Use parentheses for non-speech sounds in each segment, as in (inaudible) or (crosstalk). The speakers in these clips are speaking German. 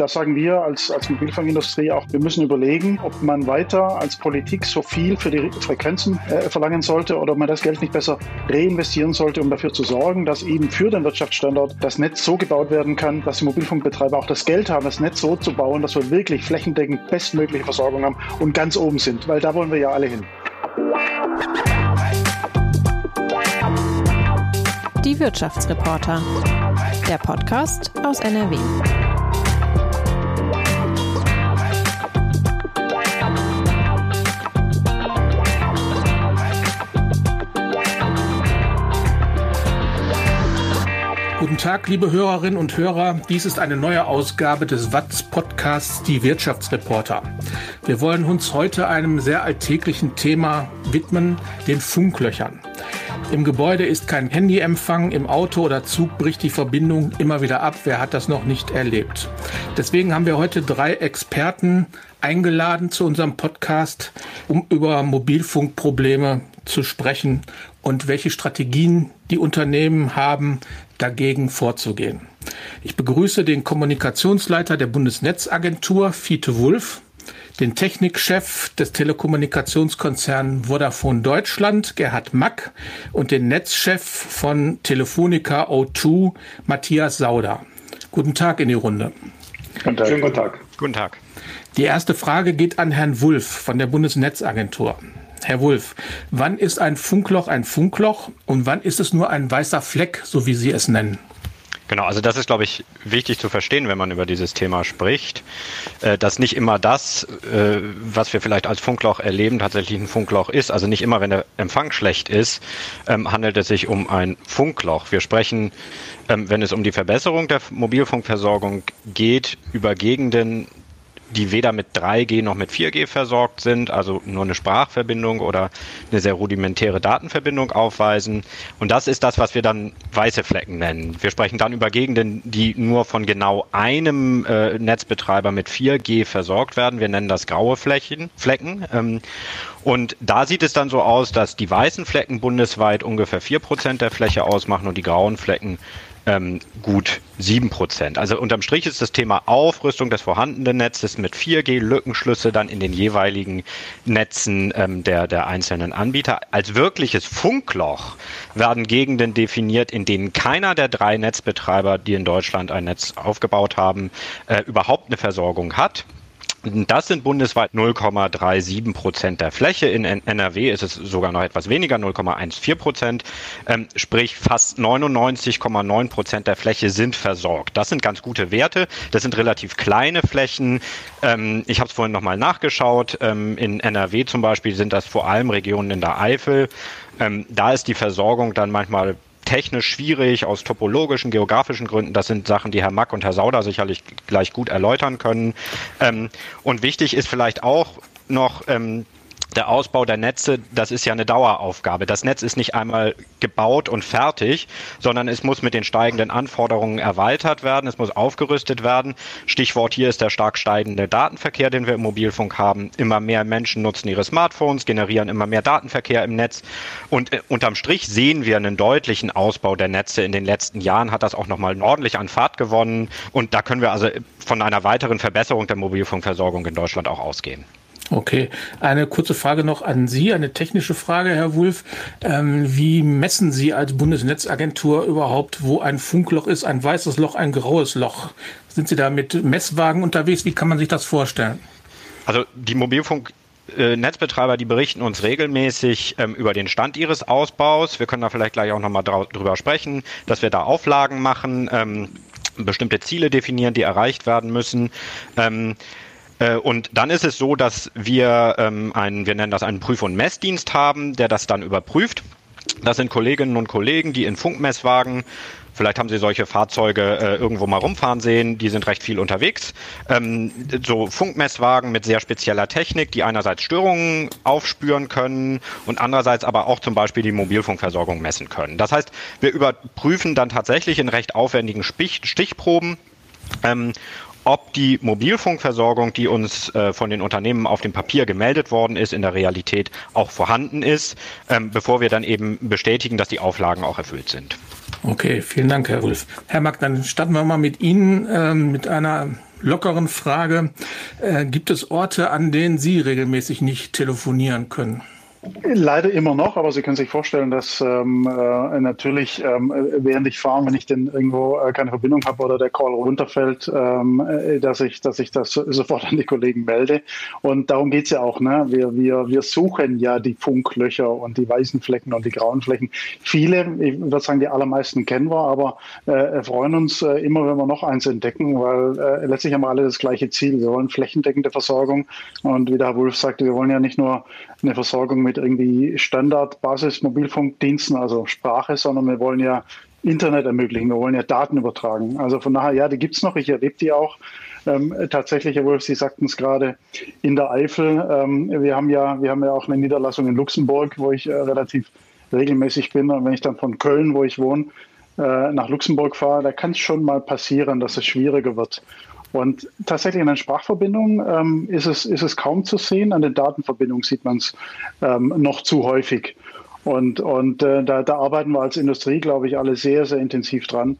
Da sagen wir als, als Mobilfunkindustrie auch, wir müssen überlegen, ob man weiter als Politik so viel für die Frequenzen äh, verlangen sollte oder ob man das Geld nicht besser reinvestieren sollte, um dafür zu sorgen, dass eben für den Wirtschaftsstandort das Netz so gebaut werden kann, dass die Mobilfunkbetreiber auch das Geld haben, das Netz so zu bauen, dass wir wirklich flächendeckend bestmögliche Versorgung haben und ganz oben sind, weil da wollen wir ja alle hin. Die Wirtschaftsreporter. Der Podcast aus NRW. Guten Tag, liebe Hörerinnen und Hörer. Dies ist eine neue Ausgabe des WATS Podcasts Die Wirtschaftsreporter. Wir wollen uns heute einem sehr alltäglichen Thema widmen, den Funklöchern. Im Gebäude ist kein Handyempfang, im Auto oder Zug bricht die Verbindung immer wieder ab. Wer hat das noch nicht erlebt? Deswegen haben wir heute drei Experten eingeladen zu unserem Podcast, um über Mobilfunkprobleme zu sprechen und welche Strategien die Unternehmen haben, dagegen vorzugehen. Ich begrüße den Kommunikationsleiter der Bundesnetzagentur, Fiete Wulff den Technikchef des Telekommunikationskonzerns Vodafone Deutschland, Gerhard Mack, und den Netzchef von Telefonica O2, Matthias Sauder. Guten Tag in die Runde. Guten Tag. Schönen guten Tag. Guten Tag. Die erste Frage geht an Herrn Wulff von der Bundesnetzagentur. Herr Wulff, wann ist ein Funkloch ein Funkloch und wann ist es nur ein weißer Fleck, so wie Sie es nennen? Genau, also das ist, glaube ich, wichtig zu verstehen, wenn man über dieses Thema spricht, äh, dass nicht immer das, äh, was wir vielleicht als Funkloch erleben, tatsächlich ein Funkloch ist. Also nicht immer, wenn der Empfang schlecht ist, ähm, handelt es sich um ein Funkloch. Wir sprechen, ähm, wenn es um die Verbesserung der Mobilfunkversorgung geht, über Gegenden, die weder mit 3G noch mit 4G versorgt sind, also nur eine Sprachverbindung oder eine sehr rudimentäre Datenverbindung aufweisen. Und das ist das, was wir dann weiße Flecken nennen. Wir sprechen dann über Gegenden, die nur von genau einem äh, Netzbetreiber mit 4G versorgt werden. Wir nennen das graue Flächen, Flecken. Ähm, und da sieht es dann so aus, dass die weißen Flecken bundesweit ungefähr 4% der Fläche ausmachen und die grauen Flecken ähm, gut 7%. Also unterm Strich ist das Thema Aufrüstung des vorhandenen Netzes mit 4G-Lückenschlüsse dann in den jeweiligen Netzen ähm, der, der einzelnen Anbieter. Als wirkliches Funkloch werden Gegenden definiert, in denen keiner der drei Netzbetreiber, die in Deutschland ein Netz aufgebaut haben, äh, überhaupt eine Versorgung hat. Das sind bundesweit 0,37 Prozent der Fläche. In NRW ist es sogar noch etwas weniger, 0,14 Prozent. Ähm, sprich, fast 99,9 Prozent der Fläche sind versorgt. Das sind ganz gute Werte. Das sind relativ kleine Flächen. Ähm, ich habe es vorhin nochmal nachgeschaut. Ähm, in NRW zum Beispiel sind das vor allem Regionen in der Eifel. Ähm, da ist die Versorgung dann manchmal technisch schwierig aus topologischen, geografischen Gründen. Das sind Sachen, die Herr Mack und Herr Sauder sicherlich gleich gut erläutern können. Ähm, und wichtig ist vielleicht auch noch, ähm, der Ausbau der Netze, das ist ja eine Daueraufgabe. Das Netz ist nicht einmal gebaut und fertig, sondern es muss mit den steigenden Anforderungen erweitert werden, es muss aufgerüstet werden. Stichwort hier ist der stark steigende Datenverkehr, den wir im Mobilfunk haben. Immer mehr Menschen nutzen ihre Smartphones, generieren immer mehr Datenverkehr im Netz und äh, unterm Strich sehen wir einen deutlichen Ausbau der Netze. In den letzten Jahren hat das auch nochmal ordentlich an Fahrt gewonnen und da können wir also von einer weiteren Verbesserung der Mobilfunkversorgung in Deutschland auch ausgehen. Okay, eine kurze Frage noch an Sie, eine technische Frage, Herr Wulff. Ähm, wie messen Sie als Bundesnetzagentur überhaupt, wo ein Funkloch ist, ein weißes Loch, ein graues Loch? Sind Sie da mit Messwagen unterwegs? Wie kann man sich das vorstellen? Also die Mobilfunk Netzbetreiber, die berichten uns regelmäßig ähm, über den Stand ihres Ausbaus. Wir können da vielleicht gleich auch nochmal drüber sprechen, dass wir da Auflagen machen, ähm, bestimmte Ziele definieren, die erreicht werden müssen. Ähm, äh, und dann ist es so, dass wir ähm, einen, wir nennen das einen Prüf- und Messdienst haben, der das dann überprüft. Das sind Kolleginnen und Kollegen, die in Funkmesswagen Vielleicht haben Sie solche Fahrzeuge äh, irgendwo mal rumfahren sehen, die sind recht viel unterwegs. Ähm, so Funkmesswagen mit sehr spezieller Technik, die einerseits Störungen aufspüren können und andererseits aber auch zum Beispiel die Mobilfunkversorgung messen können. Das heißt, wir überprüfen dann tatsächlich in recht aufwendigen Stichproben ähm, ob die Mobilfunkversorgung, die uns äh, von den Unternehmen auf dem Papier gemeldet worden ist, in der Realität auch vorhanden ist, ähm, bevor wir dann eben bestätigen, dass die Auflagen auch erfüllt sind. Okay, vielen Dank, Herr Wulff. Herr Mack, dann starten wir mal mit Ihnen äh, mit einer lockeren Frage. Äh, gibt es Orte, an denen Sie regelmäßig nicht telefonieren können? Leider immer noch, aber Sie können sich vorstellen, dass ähm, äh, natürlich ähm, während ich fahre, wenn ich denn irgendwo äh, keine Verbindung habe oder der Call runterfällt, ähm, äh, dass ich, dass ich das sofort (laughs) an die Kollegen melde. Und darum geht's ja auch. Ne? Wir, wir, wir suchen ja die Funklöcher und die weißen Flecken und die grauen Flecken. Viele, ich würde sagen, die allermeisten kennen wir, aber äh, freuen uns äh, immer, wenn wir noch eins entdecken, weil äh, letztlich haben wir alle das gleiche Ziel. Wir wollen flächendeckende Versorgung. Und wie der Herr Wolf sagte, wir wollen ja nicht nur eine Versorgung mit irgendwie Standard-Basis-Mobilfunkdiensten, also Sprache, sondern wir wollen ja Internet ermöglichen, wir wollen ja Daten übertragen. Also von daher, ja, die gibt es noch, ich erlebe die auch. Ähm, tatsächlich, Herr Wolf, Sie sagten es gerade, in der Eifel. Ähm, wir, haben ja, wir haben ja auch eine Niederlassung in Luxemburg, wo ich äh, relativ regelmäßig bin. Und wenn ich dann von Köln, wo ich wohne, äh, nach Luxemburg fahre, da kann es schon mal passieren, dass es schwieriger wird. Und tatsächlich in den Sprachverbindungen ähm, ist, es, ist es kaum zu sehen. An den Datenverbindungen sieht man es ähm, noch zu häufig. Und, und äh, da, da arbeiten wir als Industrie, glaube ich, alle sehr, sehr intensiv dran.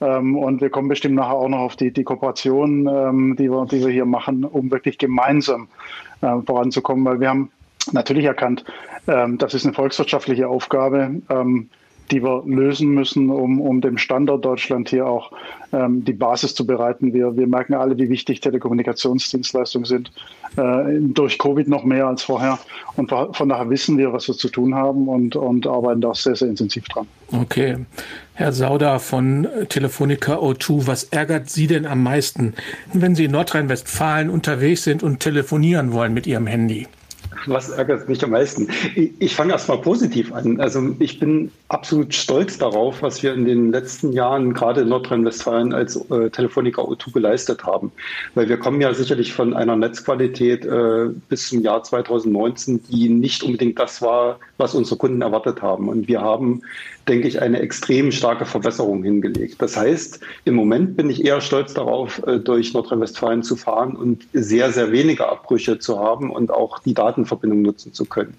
Ähm, und wir kommen bestimmt nachher auch noch auf die, die Kooperation, ähm, die, wir, die wir hier machen, um wirklich gemeinsam äh, voranzukommen. Weil wir haben natürlich erkannt, ähm, das ist eine volkswirtschaftliche Aufgabe. Ähm, die wir lösen müssen, um, um dem Standort Deutschland hier auch ähm, die Basis zu bereiten. Wir, wir merken alle, wie wichtig Telekommunikationsdienstleistungen sind, äh, durch Covid noch mehr als vorher. Und von daher wissen wir, was wir zu tun haben und, und arbeiten da auch sehr, sehr intensiv dran. Okay. Herr Sauder von Telefonica O2, was ärgert Sie denn am meisten, wenn Sie in Nordrhein-Westfalen unterwegs sind und telefonieren wollen mit Ihrem Handy? Was ärgert mich am meisten? Ich, ich fange erst mal positiv an. Also ich bin absolut stolz darauf, was wir in den letzten Jahren gerade in Nordrhein-Westfalen als äh, Telefonica O2 geleistet haben. Weil wir kommen ja sicherlich von einer Netzqualität äh, bis zum Jahr 2019, die nicht unbedingt das war, was unsere Kunden erwartet haben. Und wir haben denke ich, eine extrem starke Verbesserung hingelegt. Das heißt, im Moment bin ich eher stolz darauf, äh, durch Nordrhein-Westfalen zu fahren und sehr, sehr wenige Abbrüche zu haben und auch die Datenverbindung nutzen zu können.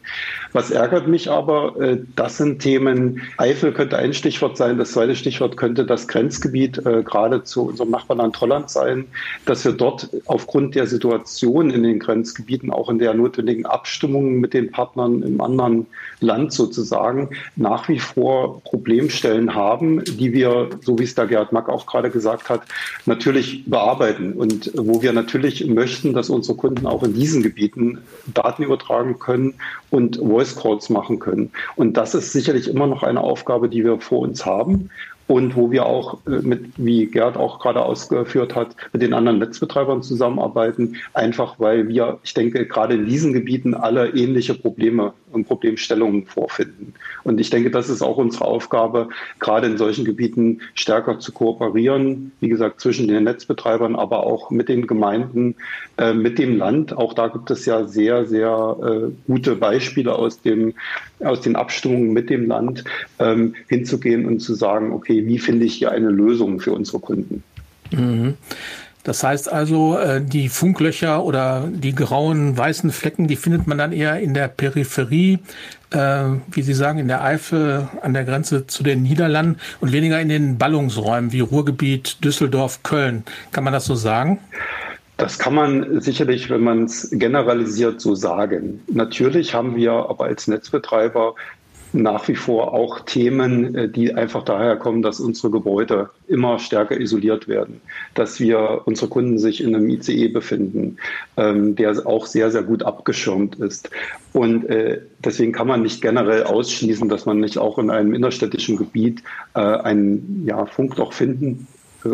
Was ärgert mich aber, äh, das sind Themen, Eifel könnte ein Stichwort sein, das zweite Stichwort könnte das Grenzgebiet äh, gerade zu unserem Nachbarland Holland sein, dass wir dort aufgrund der Situation in den Grenzgebieten, auch in der notwendigen Abstimmung mit den Partnern im anderen Land sozusagen, nach wie vor Problemstellen haben, die wir, so wie es da Gerhard Mack auch gerade gesagt hat, natürlich bearbeiten und wo wir natürlich möchten, dass unsere Kunden auch in diesen Gebieten Daten übertragen können und Voice Calls machen können. Und das ist sicherlich immer noch eine Aufgabe, die wir vor uns haben und wo wir auch äh, mit, wie Gerd auch gerade ausgeführt hat, mit den anderen Netzbetreibern zusammenarbeiten, einfach weil wir, ich denke, gerade in diesen Gebieten alle ähnliche Probleme und Problemstellungen vorfinden. Und ich denke, das ist auch unsere Aufgabe, gerade in solchen Gebieten stärker zu kooperieren, wie gesagt, zwischen den Netzbetreibern, aber auch mit den Gemeinden, äh, mit dem Land. Auch da gibt es ja sehr, sehr äh, gute Beispiele aus, dem, aus den Abstimmungen mit dem Land, ähm, hinzugehen und zu sagen, okay, wie finde ich hier eine Lösung für unsere Kunden. Mhm. Das heißt also, äh, die Funklöcher oder die grauen, weißen Flecken, die findet man dann eher in der Peripherie, äh, wie Sie sagen, in der Eifel an der Grenze zu den Niederlanden und weniger in den Ballungsräumen wie Ruhrgebiet, Düsseldorf, Köln. Kann man das so sagen? Das kann man sicherlich, wenn man es generalisiert, so sagen. Natürlich haben wir aber als Netzbetreiber nach wie vor auch Themen, äh, die einfach daher kommen, dass unsere Gebäude immer stärker isoliert werden, dass wir unsere Kunden sich in einem ICE befinden, ähm, der auch sehr, sehr gut abgeschirmt ist. Und äh, deswegen kann man nicht generell ausschließen, dass man nicht auch in einem innerstädtischen Gebiet äh, einen ja, Funkloch finden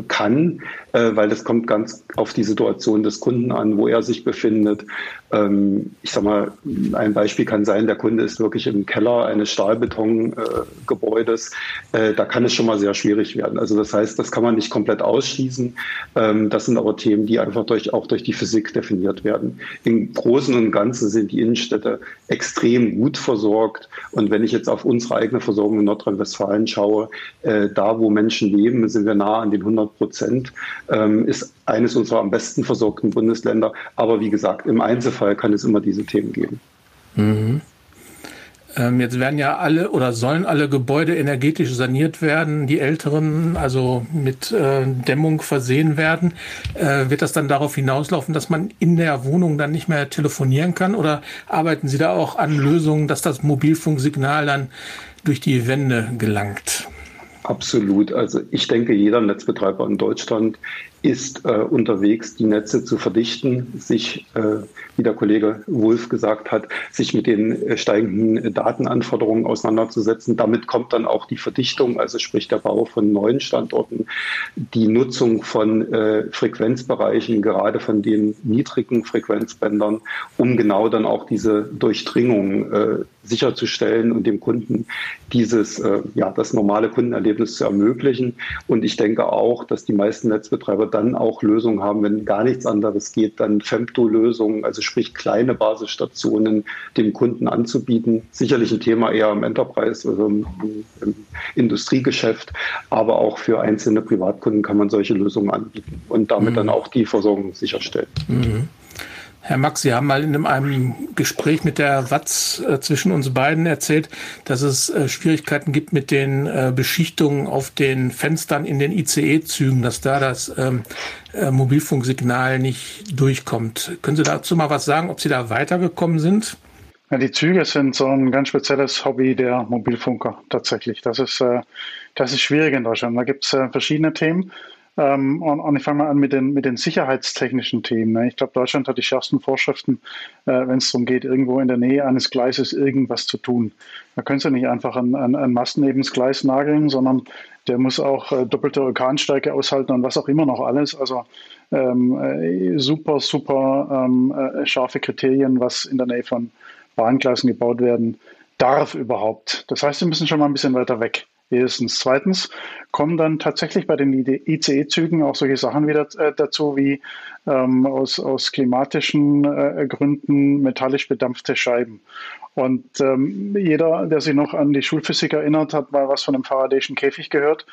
kann, äh, weil das kommt ganz auf die Situation des Kunden an, wo er sich befindet. Ähm, ich sag mal, ein Beispiel kann sein, der Kunde ist wirklich im Keller eines Stahlbetongebäudes. Äh, da kann es schon mal sehr schwierig werden. Also das heißt, das kann man nicht komplett ausschließen. Ähm, das sind aber Themen, die einfach durch, auch durch die Physik definiert werden. Im Großen und Ganzen sind die Innenstädte extrem gut versorgt. Und wenn ich jetzt auf unsere eigene Versorgung in Nordrhein-Westfalen schaue, äh, da wo Menschen leben, sind wir nah an den 100 100 Prozent, ist eines unserer am besten versorgten Bundesländer. Aber wie gesagt, im Einzelfall kann es immer diese Themen geben. Mhm. Ähm, jetzt werden ja alle oder sollen alle Gebäude energetisch saniert werden, die älteren also mit äh, Dämmung versehen werden. Äh, wird das dann darauf hinauslaufen, dass man in der Wohnung dann nicht mehr telefonieren kann? Oder arbeiten Sie da auch an Lösungen, dass das Mobilfunksignal dann durch die Wände gelangt? Absolut. Also ich denke, jeder Netzbetreiber in Deutschland ist äh, unterwegs, die Netze zu verdichten, sich, äh, wie der Kollege Wolf gesagt hat, sich mit den äh, steigenden Datenanforderungen auseinanderzusetzen. Damit kommt dann auch die Verdichtung, also sprich der Bau von neuen Standorten, die Nutzung von äh, Frequenzbereichen, gerade von den niedrigen Frequenzbändern, um genau dann auch diese Durchdringung äh, sicherzustellen und dem Kunden dieses, äh, ja, das normale Kundenerlebnis zu ermöglichen. Und ich denke auch, dass die meisten Netzbetreiber dann auch Lösungen haben, wenn gar nichts anderes geht, dann Femto-Lösungen, also sprich kleine Basisstationen dem Kunden anzubieten. Sicherlich ein Thema eher im Enterprise, also im, im Industriegeschäft, aber auch für einzelne Privatkunden kann man solche Lösungen anbieten und damit mhm. dann auch die Versorgung sicherstellen. Mhm. Herr Max, Sie haben mal in einem Gespräch mit der Watz äh, zwischen uns beiden erzählt, dass es äh, Schwierigkeiten gibt mit den äh, Beschichtungen auf den Fenstern in den ICE-Zügen, dass da das ähm, äh, Mobilfunksignal nicht durchkommt. Können Sie dazu mal was sagen, ob Sie da weitergekommen sind? Ja, die Züge sind so ein ganz spezielles Hobby der Mobilfunker tatsächlich. Das ist, äh, das ist schwierig in Deutschland. Da gibt es äh, verschiedene Themen. Ähm, und, und, ich fange mal an mit den, mit den sicherheitstechnischen Themen. Ne? Ich glaube, Deutschland hat die schärfsten Vorschriften, äh, wenn es darum geht, irgendwo in der Nähe eines Gleises irgendwas zu tun. Da können Sie nicht einfach einen, einen Masten neben das Gleis nageln, sondern der muss auch äh, doppelte Orkanstärke aushalten und was auch immer noch alles. Also ähm, äh, super, super ähm, äh, scharfe Kriterien, was in der Nähe von Bahngleisen gebaut werden darf überhaupt. Das heißt, Sie müssen schon mal ein bisschen weiter weg. Erstens. Zweitens kommen dann tatsächlich bei den ICE-Zügen auch solche Sachen wieder äh, dazu wie ähm, aus, aus klimatischen äh, Gründen metallisch bedampfte Scheiben. Und ähm, jeder, der sich noch an die Schulphysik erinnert, hat mal was von einem Faradayschen Käfig gehört.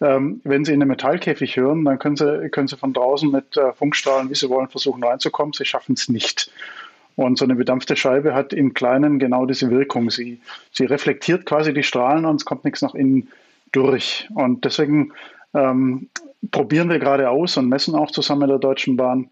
Ähm, wenn Sie in einen Metallkäfig hören, dann können Sie, können Sie von draußen mit äh, Funkstrahlen, wie Sie wollen, versuchen reinzukommen. Sie schaffen es nicht. Und so eine bedampfte Scheibe hat im Kleinen genau diese Wirkung. Sie, sie reflektiert quasi die Strahlen und es kommt nichts nach innen durch. Und deswegen ähm, probieren wir gerade aus und messen auch zusammen mit der Deutschen Bahn,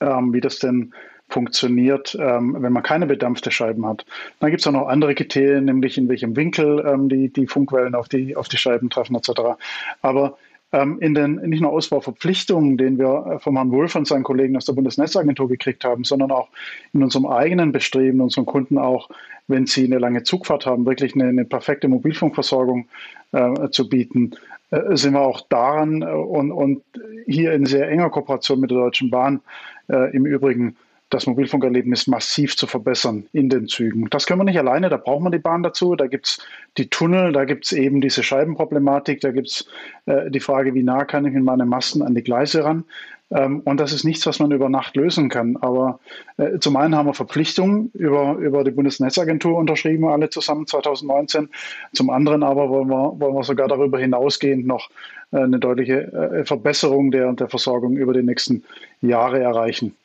ähm, wie das denn funktioniert, ähm, wenn man keine bedampfte Scheiben hat. Dann gibt es auch noch andere Kriterien, nämlich in welchem Winkel ähm, die, die Funkwellen auf die, auf die Scheiben treffen etc. Aber ähm, in den nicht nur Ausbauverpflichtungen, den wir äh, vom Herrn Wolf und seinen Kollegen aus der Bundesnetzagentur gekriegt haben, sondern auch in unserem eigenen Bestreben, unseren Kunden auch, wenn sie eine lange Zugfahrt haben, wirklich eine, eine perfekte Mobilfunkversorgung äh, zu bieten, äh, sind wir auch daran äh, und, und hier in sehr enger Kooperation mit der Deutschen Bahn äh, im Übrigen das Mobilfunkerlebnis massiv zu verbessern in den Zügen. Das können wir nicht alleine, da braucht man die Bahn dazu. Da gibt es die Tunnel, da gibt es eben diese Scheibenproblematik, da gibt es äh, die Frage, wie nah kann ich mit meinen Masten an die Gleise ran. Ähm, und das ist nichts, was man über Nacht lösen kann. Aber äh, zum einen haben wir Verpflichtungen über, über die Bundesnetzagentur unterschrieben, alle zusammen 2019. Zum anderen aber wollen wir, wollen wir sogar darüber hinausgehend noch äh, eine deutliche äh, Verbesserung der, der Versorgung über die nächsten Jahre erreichen.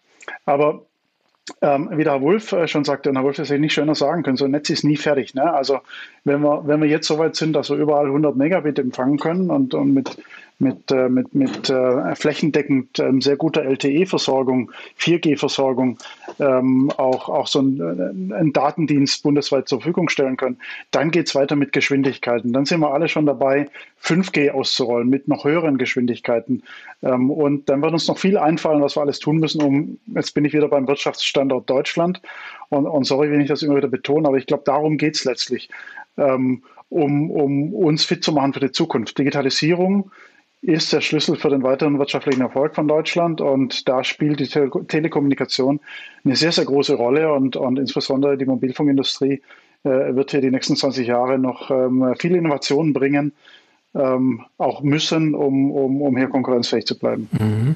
Aber ähm, wie der Herr Wolf äh, schon sagte, und Herr Wolf hätte nicht schöner sagen können, so ein Netz ist nie fertig. Ne? Also wenn wir, wenn wir jetzt so weit sind, dass wir überall 100 Megabit empfangen können und, und mit mit, äh, mit, mit äh, flächendeckend ähm, sehr guter LTE-Versorgung, 4G-Versorgung, ähm, auch, auch so einen, äh, einen Datendienst bundesweit zur Verfügung stellen können. Dann geht es weiter mit Geschwindigkeiten. Dann sind wir alle schon dabei, 5G auszurollen mit noch höheren Geschwindigkeiten. Ähm, und dann wird uns noch viel einfallen, was wir alles tun müssen, um, jetzt bin ich wieder beim Wirtschaftsstandort Deutschland. Und, und sorry, wenn ich das immer wieder betone, aber ich glaube, darum geht es letztlich. Ähm, um, um uns fit zu machen für die Zukunft. Digitalisierung, ist der Schlüssel für den weiteren wirtschaftlichen Erfolg von Deutschland. Und da spielt die Tele Telekommunikation eine sehr, sehr große Rolle. Und, und insbesondere die Mobilfunkindustrie äh, wird hier die nächsten 20 Jahre noch ähm, viele Innovationen bringen, ähm, auch müssen, um, um, um hier konkurrenzfähig zu bleiben. Mhm.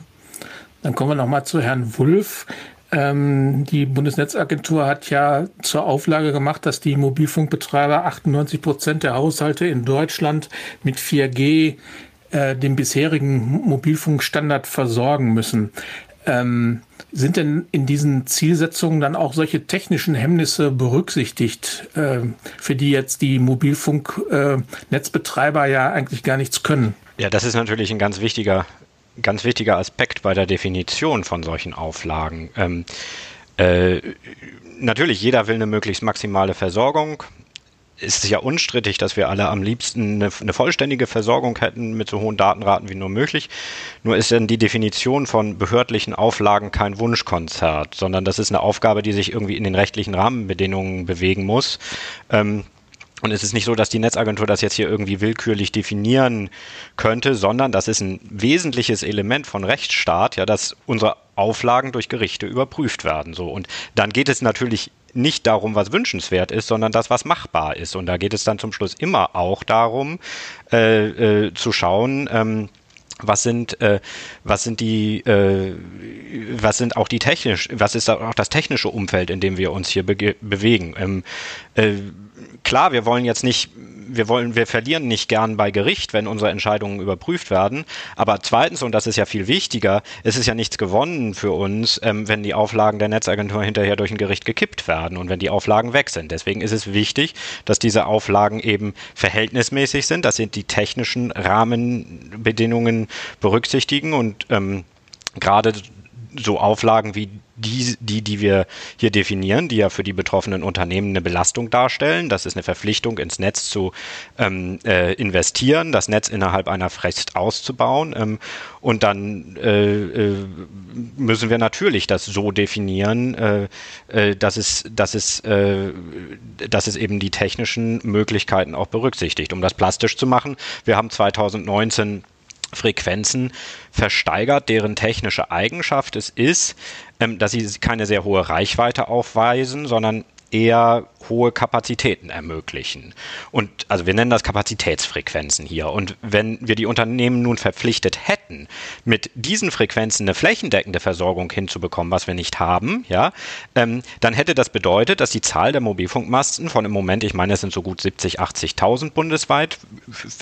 Dann kommen wir nochmal zu Herrn Wulff. Ähm, die Bundesnetzagentur hat ja zur Auflage gemacht, dass die Mobilfunkbetreiber 98 Prozent der Haushalte in Deutschland mit 4G äh, den bisherigen Mobilfunkstandard versorgen müssen. Ähm, sind denn in diesen Zielsetzungen dann auch solche technischen Hemmnisse berücksichtigt, äh, für die jetzt die Mobilfunknetzbetreiber äh, ja eigentlich gar nichts können? Ja, das ist natürlich ein ganz wichtiger, ganz wichtiger Aspekt bei der Definition von solchen Auflagen. Ähm, äh, natürlich, jeder will eine möglichst maximale Versorgung ist es ja unstrittig, dass wir alle am liebsten eine, eine, vollständige Versorgung hätten mit so hohen Datenraten wie nur möglich. Nur ist dann die Definition von behördlichen Auflagen kein Wunschkonzert, sondern das ist eine Aufgabe, die sich irgendwie in den rechtlichen Rahmenbedingungen bewegen muss. Ähm, und es ist nicht so, dass die Netzagentur das jetzt hier irgendwie willkürlich definieren könnte, sondern das ist ein wesentliches Element von Rechtsstaat, ja, dass unsere Auflagen durch Gerichte überprüft werden. So. Und dann geht es natürlich nicht darum, was wünschenswert ist, sondern das, was machbar ist. Und da geht es dann zum Schluss immer auch darum, äh, äh, zu schauen, ähm, was sind äh, was sind die äh, was sind auch die technisch was ist auch das technische Umfeld in dem wir uns hier be bewegen ähm, äh, klar wir wollen jetzt nicht wir wollen, wir verlieren nicht gern bei Gericht, wenn unsere Entscheidungen überprüft werden. Aber zweitens, und das ist ja viel wichtiger, es ist ja nichts gewonnen für uns, ähm, wenn die Auflagen der Netzagentur hinterher durch ein Gericht gekippt werden und wenn die Auflagen weg sind. Deswegen ist es wichtig, dass diese Auflagen eben verhältnismäßig sind, dass sie die technischen Rahmenbedingungen berücksichtigen und ähm, gerade so Auflagen wie die, die, die wir hier definieren, die ja für die betroffenen Unternehmen eine Belastung darstellen. Das ist eine Verpflichtung, ins Netz zu ähm, äh, investieren, das Netz innerhalb einer Frist auszubauen. Ähm, und dann äh, äh, müssen wir natürlich das so definieren, äh, äh dass, es, dass, es, äh, dass es eben die technischen Möglichkeiten auch berücksichtigt. Um das plastisch zu machen, wir haben 2019 Frequenzen versteigert, deren technische Eigenschaft es ist, ähm, dass sie keine sehr hohe Reichweite aufweisen, sondern eher hohe Kapazitäten ermöglichen. Und also wir nennen das Kapazitätsfrequenzen hier. Und wenn wir die Unternehmen nun verpflichtet hätten, mit diesen Frequenzen eine flächendeckende Versorgung hinzubekommen, was wir nicht haben, ja, ähm, dann hätte das bedeutet, dass die Zahl der Mobilfunkmasten von im Moment, ich meine, es sind so gut 70, 80.000 bundesweit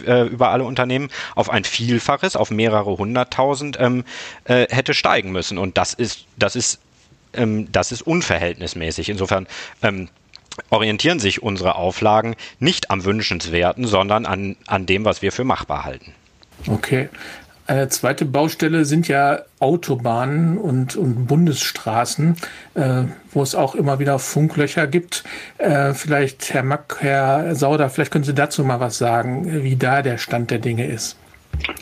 äh, über alle Unternehmen, auf ein Vielfaches, auf mehrere hunderttausend ähm, äh, hätte steigen müssen. Und das ist, das ist ähm, das ist unverhältnismäßig. Insofern ähm, orientieren sich unsere Auflagen nicht am Wünschenswerten, sondern an, an dem, was wir für machbar halten. Okay. Eine zweite Baustelle sind ja Autobahnen und, und Bundesstraßen, äh, wo es auch immer wieder Funklöcher gibt. Äh, vielleicht, Herr Mack, Herr Sauder, vielleicht können Sie dazu mal was sagen, wie da der Stand der Dinge ist,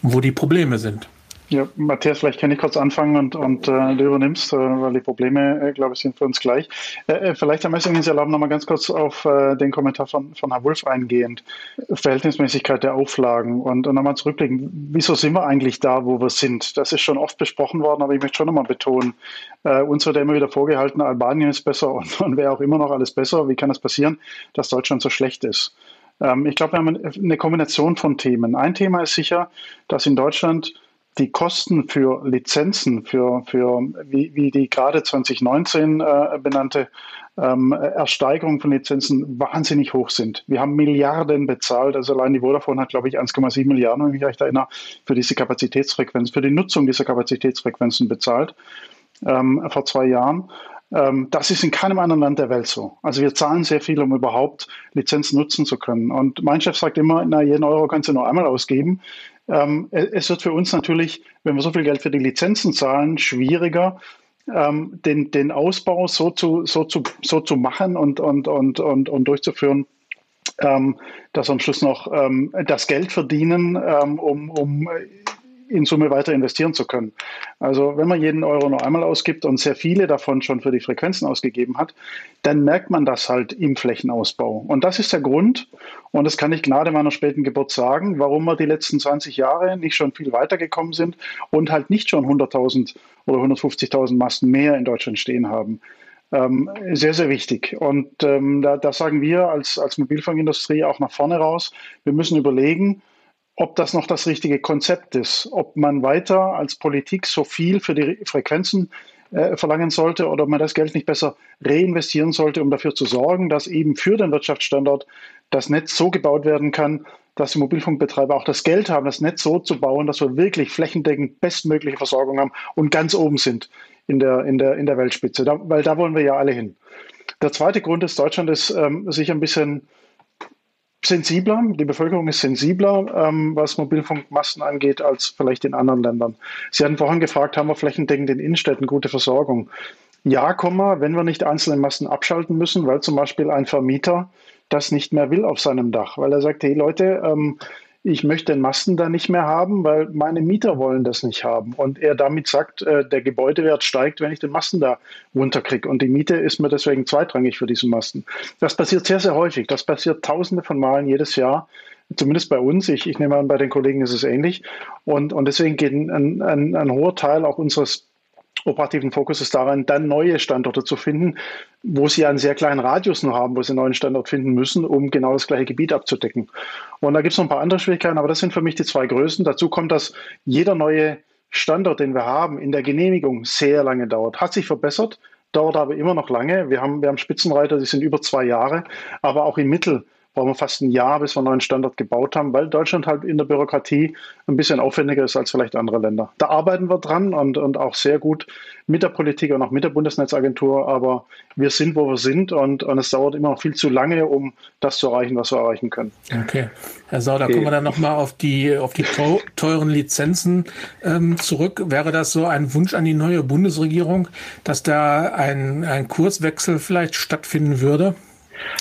wo die Probleme sind. Ja, Matthias, vielleicht kann ich kurz anfangen und, und äh, du übernimmst, äh, weil die Probleme, äh, glaube ich, sind für uns gleich. Äh, äh vielleicht, Herr Messing, Sie erlauben, noch mal ganz kurz auf äh, den Kommentar von, von Herrn Wulff eingehend. Verhältnismäßigkeit der Auflagen und, und nochmal zurückblicken. Wieso sind wir eigentlich da, wo wir sind? Das ist schon oft besprochen worden, aber ich möchte schon nochmal betonen, äh, uns wird immer wieder vorgehalten, Albanien ist besser (laughs) und, und wer auch immer noch alles besser. Wie kann das passieren, dass Deutschland so schlecht ist? Ähm, ich glaube, wir haben eine Kombination von Themen. Ein Thema ist sicher, dass in Deutschland die Kosten für Lizenzen, für, für wie, wie die gerade 2019 äh, benannte ähm, Ersteigerung von Lizenzen wahnsinnig hoch sind. Wir haben Milliarden bezahlt, also allein die Vodafone hat, glaube ich, 1,7 Milliarden, wenn ich mich recht erinnere, für diese Kapazitätsfrequenz, für die Nutzung dieser Kapazitätsfrequenzen bezahlt ähm, vor zwei Jahren. Ähm, das ist in keinem anderen Land der Welt so. Also wir zahlen sehr viel, um überhaupt Lizenzen nutzen zu können. Und mein Chef sagt immer, na, jeden Euro kannst du nur einmal ausgeben. Ähm, es wird für uns natürlich, wenn wir so viel Geld für die Lizenzen zahlen, schwieriger, ähm, den, den Ausbau so zu, so zu, so zu machen und, und, und, und, und durchzuführen, ähm, dass am Schluss noch ähm, das Geld verdienen, ähm, um, um in Summe weiter investieren zu können. Also wenn man jeden Euro nur einmal ausgibt und sehr viele davon schon für die Frequenzen ausgegeben hat, dann merkt man das halt im Flächenausbau. Und das ist der Grund, und das kann ich gerade meiner späten Geburt sagen, warum wir die letzten 20 Jahre nicht schon viel weitergekommen sind und halt nicht schon 100.000 oder 150.000 Masten mehr in Deutschland stehen haben. Ähm, sehr, sehr wichtig. Und ähm, da, da sagen wir als, als Mobilfunkindustrie auch nach vorne raus, wir müssen überlegen, ob das noch das richtige Konzept ist, ob man weiter als Politik so viel für die Frequenzen äh, verlangen sollte oder ob man das Geld nicht besser reinvestieren sollte, um dafür zu sorgen, dass eben für den Wirtschaftsstandort das Netz so gebaut werden kann, dass die Mobilfunkbetreiber auch das Geld haben, das Netz so zu bauen, dass wir wirklich flächendeckend bestmögliche Versorgung haben und ganz oben sind in der, in der, in der Weltspitze, da, weil da wollen wir ja alle hin. Der zweite Grund ist, Deutschland ist ähm, sich ein bisschen sensibler, die Bevölkerung ist sensibler, ähm, was Mobilfunkmasten angeht, als vielleicht in anderen Ländern. Sie hatten vorhin gefragt, haben wir flächendeckend in Innenstädten gute Versorgung? Ja, wenn wir nicht einzelne Masten abschalten müssen, weil zum Beispiel ein Vermieter das nicht mehr will auf seinem Dach, weil er sagt, hey Leute, ähm, ich möchte den Masten da nicht mehr haben, weil meine Mieter wollen das nicht haben. Und er damit sagt, äh, der Gebäudewert steigt, wenn ich den Masten da runterkriege. Und die Miete ist mir deswegen zweitrangig für diesen Masten. Das passiert sehr, sehr häufig. Das passiert tausende von Malen jedes Jahr. Zumindest bei uns. Ich, ich nehme an, bei den Kollegen ist es ähnlich. Und, und deswegen geht ein, ein, ein hoher Teil auch unseres operativen Fokus ist daran, dann neue Standorte zu finden, wo sie einen sehr kleinen Radius nur haben, wo sie einen neuen Standort finden müssen, um genau das gleiche Gebiet abzudecken. Und da gibt es noch ein paar andere Schwierigkeiten, aber das sind für mich die zwei größten. Dazu kommt, dass jeder neue Standort, den wir haben, in der Genehmigung sehr lange dauert. Hat sich verbessert, dauert aber immer noch lange. Wir haben, wir haben Spitzenreiter, die sind über zwei Jahre, aber auch im Mittel brauchen wir fast ein Jahr, bis wir einen neuen Standort gebaut haben, weil Deutschland halt in der Bürokratie ein bisschen aufwendiger ist als vielleicht andere Länder. Da arbeiten wir dran und, und auch sehr gut mit der Politik und auch mit der Bundesnetzagentur, aber wir sind, wo wir sind und, und es dauert immer noch viel zu lange, um das zu erreichen, was wir erreichen können. Okay. Herr Sau, da okay. kommen wir dann nochmal auf die, auf die teuren Lizenzen ähm, zurück. Wäre das so ein Wunsch an die neue Bundesregierung, dass da ein, ein Kurswechsel vielleicht stattfinden würde?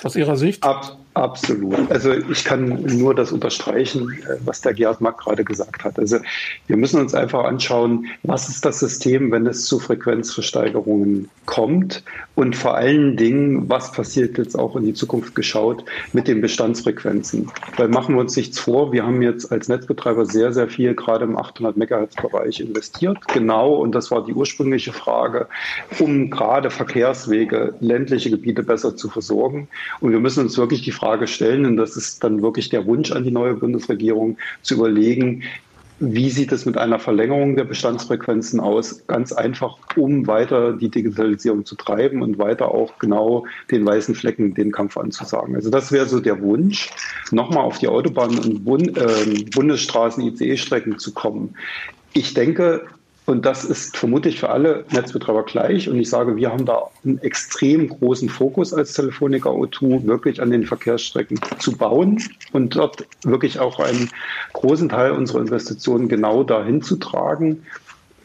Aus Ihrer Sicht? Ab, Absolut. Also ich kann nur das unterstreichen, äh, was der Gerhard Mack gerade gesagt hat. Also wir müssen uns einfach anschauen, was ist das System, wenn es zu Frequenzversteigerungen kommt und vor allen Dingen, was passiert jetzt auch in die Zukunft geschaut mit den Bestandsfrequenzen. Weil machen wir uns nichts vor, wir haben jetzt als Netzbetreiber sehr, sehr viel gerade im 800 Megahertz Bereich investiert. Genau, und das war die ursprüngliche Frage, um gerade Verkehrswege, ländliche Gebiete besser zu versorgen. Und wir müssen uns wirklich die Frage Frage stellen, und das ist dann wirklich der Wunsch an die neue Bundesregierung, zu überlegen, wie sieht es mit einer Verlängerung der Bestandsfrequenzen aus? Ganz einfach, um weiter die Digitalisierung zu treiben und weiter auch genau den weißen Flecken den Kampf anzusagen. Also das wäre so der Wunsch, nochmal auf die Autobahnen und Bund, äh, Bundesstraßen, ICE-Strecken zu kommen. Ich denke, und das ist vermutlich für alle Netzbetreiber gleich. Und ich sage, wir haben da einen extrem großen Fokus als Telefonica O2, wirklich an den Verkehrsstrecken zu bauen und dort wirklich auch einen großen Teil unserer Investitionen genau dahin zu tragen.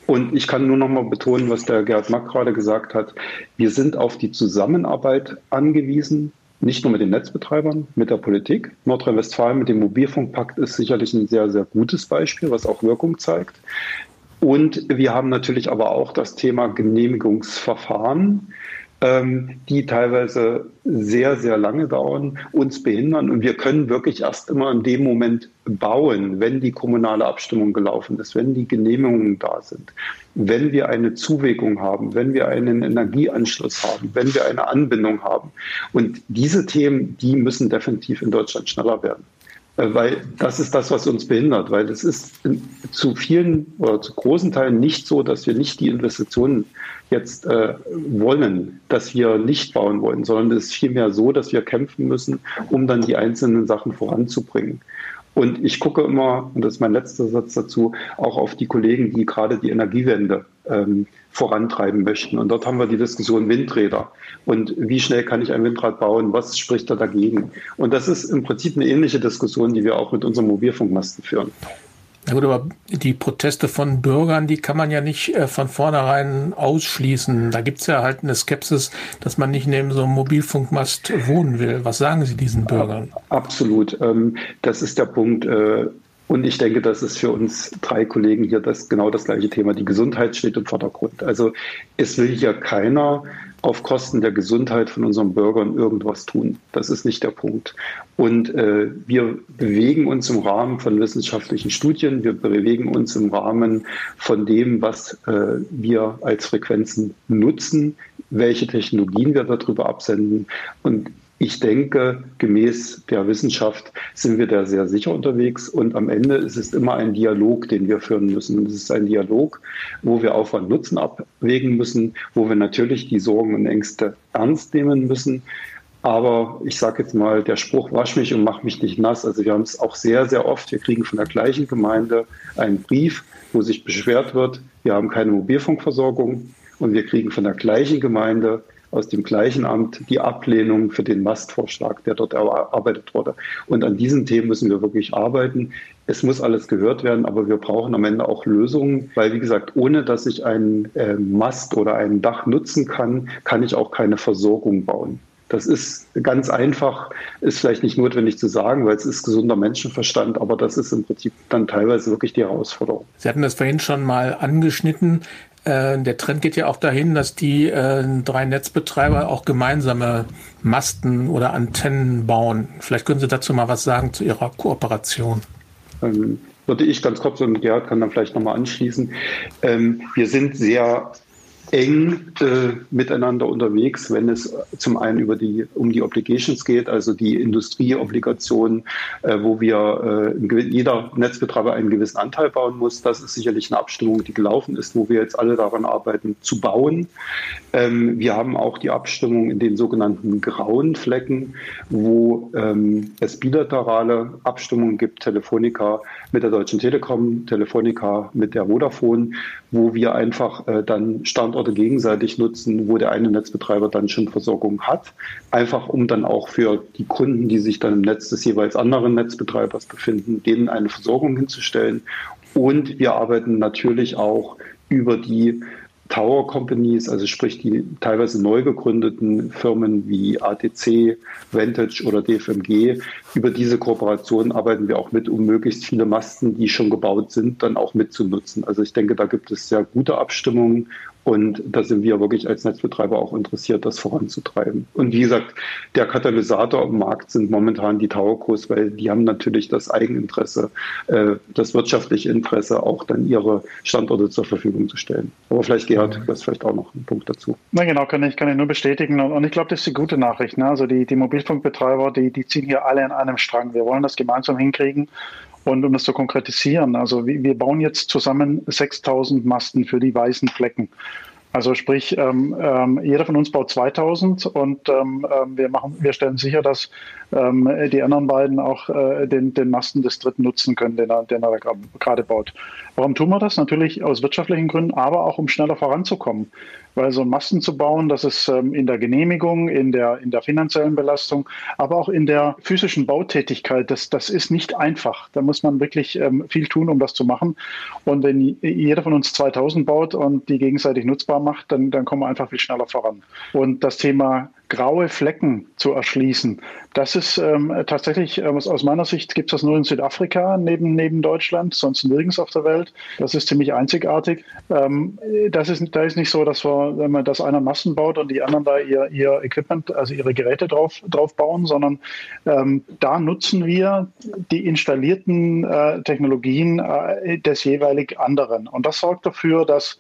Und ich kann nur noch mal betonen, was der Gerd Mack gerade gesagt hat. Wir sind auf die Zusammenarbeit angewiesen nicht nur mit den Netzbetreibern, mit der Politik. Nordrhein-Westfalen mit dem Mobilfunkpakt ist sicherlich ein sehr, sehr gutes Beispiel, was auch Wirkung zeigt. Und wir haben natürlich aber auch das Thema Genehmigungsverfahren, ähm, die teilweise sehr, sehr lange dauern, uns behindern. Und wir können wirklich erst immer in dem Moment bauen, wenn die kommunale Abstimmung gelaufen ist, wenn die Genehmigungen da sind, wenn wir eine Zuwägung haben, wenn wir einen Energieanschluss haben, wenn wir eine Anbindung haben. Und diese Themen, die müssen definitiv in Deutschland schneller werden. Äh, weil das ist das, was uns behindert, weil es ist zu vielen oder zu großen Teilen nicht so, dass wir nicht die Investitionen jetzt äh, wollen, dass wir nicht bauen wollen, sondern es ist vielmehr so, dass wir kämpfen müssen, um dann die einzelnen Sachen voranzubringen. Und ich gucke immer, und das ist mein letzter Satz dazu, auch auf die Kollegen, die gerade die Energiewende ähm, vorantreiben möchten. Und dort haben wir die Diskussion Windräder. Und wie schnell kann ich ein Windrad bauen? Was spricht da dagegen? Und das ist im Prinzip eine ähnliche Diskussion, die wir auch mit unserem Mobilfunkmasten führen. Na gut, aber die Proteste von Bürgern, die kann man ja nicht äh, von vornherein ausschließen. Da gibt es ja halt eine Skepsis, dass man nicht neben so einem Mobilfunkmast wohnen will. Was sagen Sie diesen Bürgern? Absolut. Ähm, das ist der Punkt. Äh, und ich denke, das ist für uns drei Kollegen hier das genau das gleiche Thema. Die Gesundheit steht im Vordergrund. Also es will hier keiner auf Kosten der Gesundheit von unseren Bürgern irgendwas tun. Das ist nicht der Punkt. Und äh, wir bewegen uns im Rahmen von wissenschaftlichen Studien, wir bewegen uns im Rahmen von dem, was äh, wir als Frequenzen nutzen, welche Technologien wir darüber absenden. Und Ich denke, gemäß der Wissenschaft sind wir da sehr sicher unterwegs und am Ende ist es immer ein Dialog, den wir führen müssen. Es ist ein Dialog, wo wir Aufwand Nutzen abwägen müssen, wo wir natürlich die Sorgen und Ängste ernst nehmen müssen. Aber ich sage jetzt mal, der Spruch wasch mich und mach mich nicht nass. Also wir haben es auch sehr, sehr oft. Wir kriegen von der gleichen Gemeinde einen Brief, wo sich beschwert wird, wir haben keine Mobilfunkversorgung. Und wir kriegen von der gleichen Gemeinde aus dem gleichen Amt die Ablehnung für den Mastvorschlag, der dort erarbeitet wurde. Und an diesen Themen müssen wir wirklich arbeiten. Es muss alles gehört werden, aber wir brauchen am Ende auch Lösungen, weil, wie gesagt, ohne dass ich einen äh, Mast oder ein Dach nutzen kann, kann ich auch keine Versorgung bauen. Das ist ganz einfach, ist vielleicht nicht notwendig zu sagen, weil es ist gesunder Menschenverstand, aber das ist im Prinzip dann teilweise wirklich die Herausforderung. Sie hatten das vorhin schon mal angeschnitten. Äh, der Trend geht ja auch dahin, dass die äh, drei Netzbetreiber auch gemeinsame Masten oder Antennen bauen. Vielleicht können Sie dazu mal was sagen zu Ihrer Kooperation. Ähm, würde ich ganz kurz und Gerhard kann dann vielleicht nochmal anschließen. Ähm, wir sind sehr eng äh, miteinander unterwegs, wenn es zum einen über die, um die Obligations geht, also die Industrieobligationen, äh, wo wir äh, jeder Netzbetreiber einen gewissen Anteil bauen muss. Das ist sicherlich eine Abstimmung, die gelaufen ist, wo wir jetzt alle daran arbeiten, zu bauen. Ähm, wir haben auch die Abstimmung in den sogenannten grauen Flecken, wo ähm, es bilaterale Abstimmungen gibt, Telefonica mit der Deutschen Telekom, Telefonica mit der Vodafone, wo wir einfach äh, dann Standorte gegenseitig nutzen, wo der eine Netzbetreiber dann schon Versorgung hat, einfach um dann auch für die Kunden, die sich dann im Netz des jeweils anderen Netzbetreibers befinden, denen eine Versorgung hinzustellen. Und wir arbeiten natürlich auch über die Tower Companies, also sprich die teilweise neu gegründeten Firmen wie ATC, Vantage oder DFMG. Über diese Kooperation arbeiten wir auch mit, um möglichst viele Masten, die schon gebaut sind, dann auch mitzunutzen. Also ich denke, da gibt es sehr gute Abstimmungen und da sind wir wirklich als Netzbetreiber auch interessiert, das voranzutreiben. Und wie gesagt, der Katalysator im Markt sind momentan die Towercos, weil die haben natürlich das Eigeninteresse, äh, das wirtschaftliche Interesse, auch dann ihre Standorte zur Verfügung zu stellen. Aber vielleicht, Gerhard, du hast vielleicht auch noch einen Punkt dazu. Na genau, kann ich, kann ich nur bestätigen. Und ich glaube, das ist die gute Nachricht. Ne? Also die, die Mobilfunkbetreiber, die, die ziehen hier alle in einem Strang. Wir wollen das gemeinsam hinkriegen. Und um das zu konkretisieren, also wir bauen jetzt zusammen 6000 Masten für die weißen Flecken. Also sprich, ähm, ähm, jeder von uns baut 2000 und ähm, ähm, wir machen, wir stellen sicher, dass ähm, die anderen beiden auch äh, den, den Masten des Dritten nutzen können, den er, den er gerade baut. Warum tun wir das? Natürlich aus wirtschaftlichen Gründen, aber auch um schneller voranzukommen. Weil so Masten zu bauen, das ist ähm, in der Genehmigung, in der, in der finanziellen Belastung, aber auch in der physischen Bautätigkeit, das, das ist nicht einfach. Da muss man wirklich ähm, viel tun, um das zu machen. Und wenn jeder von uns 2000 baut und die gegenseitig nutzbar macht, dann, dann kommen wir einfach viel schneller voran. Und das Thema graue Flecken zu erschließen. Das ist ähm, tatsächlich, ähm, aus meiner Sicht gibt es das nur in Südafrika neben, neben Deutschland, sonst nirgends auf der Welt. Das ist ziemlich einzigartig. Ähm, das ist, da ist nicht so, dass wir, wenn man das einer Massen baut und die anderen da ihr, ihr Equipment, also ihre Geräte drauf, drauf bauen, sondern ähm, da nutzen wir die installierten äh, Technologien äh, des jeweilig anderen. Und das sorgt dafür, dass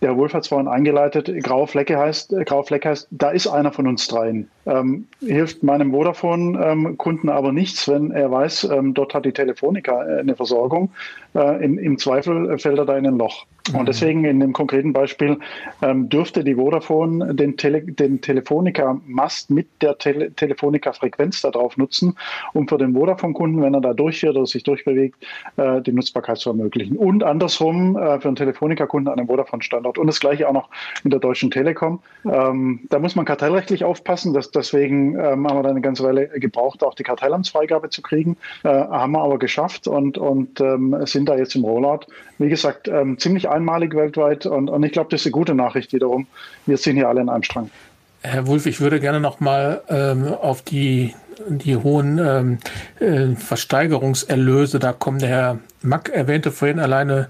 der Wohlfahrtsfonds eingeleitet. Graue Flecke heißt, äh, graue Flecke heißt, da ist einer von uns dreien. Ähm, hilft meinem Vodafone-Kunden ähm, aber nichts, wenn er weiß, ähm, dort hat die Telefonica äh, eine Versorgung. Äh, im, Im Zweifel fällt er da in ein Loch. Und mhm. deswegen in dem konkreten Beispiel ähm, dürfte die Vodafone den, Tele den Telefonica-Mast mit der Tele Telefonica-Frequenz darauf nutzen, um für den Vodafone-Kunden, wenn er da durchfährt oder sich durchbewegt, äh, die Nutzbarkeit zu ermöglichen. Und andersrum äh, für einen Telefonica-Kunden an einem Vodafone-Standort. Und das gleiche auch noch in der Deutschen Telekom. Ähm, da muss man kartellrechtlich aufpassen. Das, deswegen ähm, haben wir dann eine ganze Weile gebraucht, auch die Kartellamtsfreigabe zu kriegen. Äh, haben wir aber geschafft und, und ähm, sind da jetzt im Rollout. Wie gesagt, ähm, ziemlich einmalig weltweit und, und ich glaube, das ist eine gute Nachricht wiederum. Wir sind hier alle in einem Strang. Herr Wulff, ich würde gerne noch mal ähm, auf die, die hohen ähm, äh, Versteigerungserlöse da kommen. Der Herr Mack erwähnte vorhin alleine,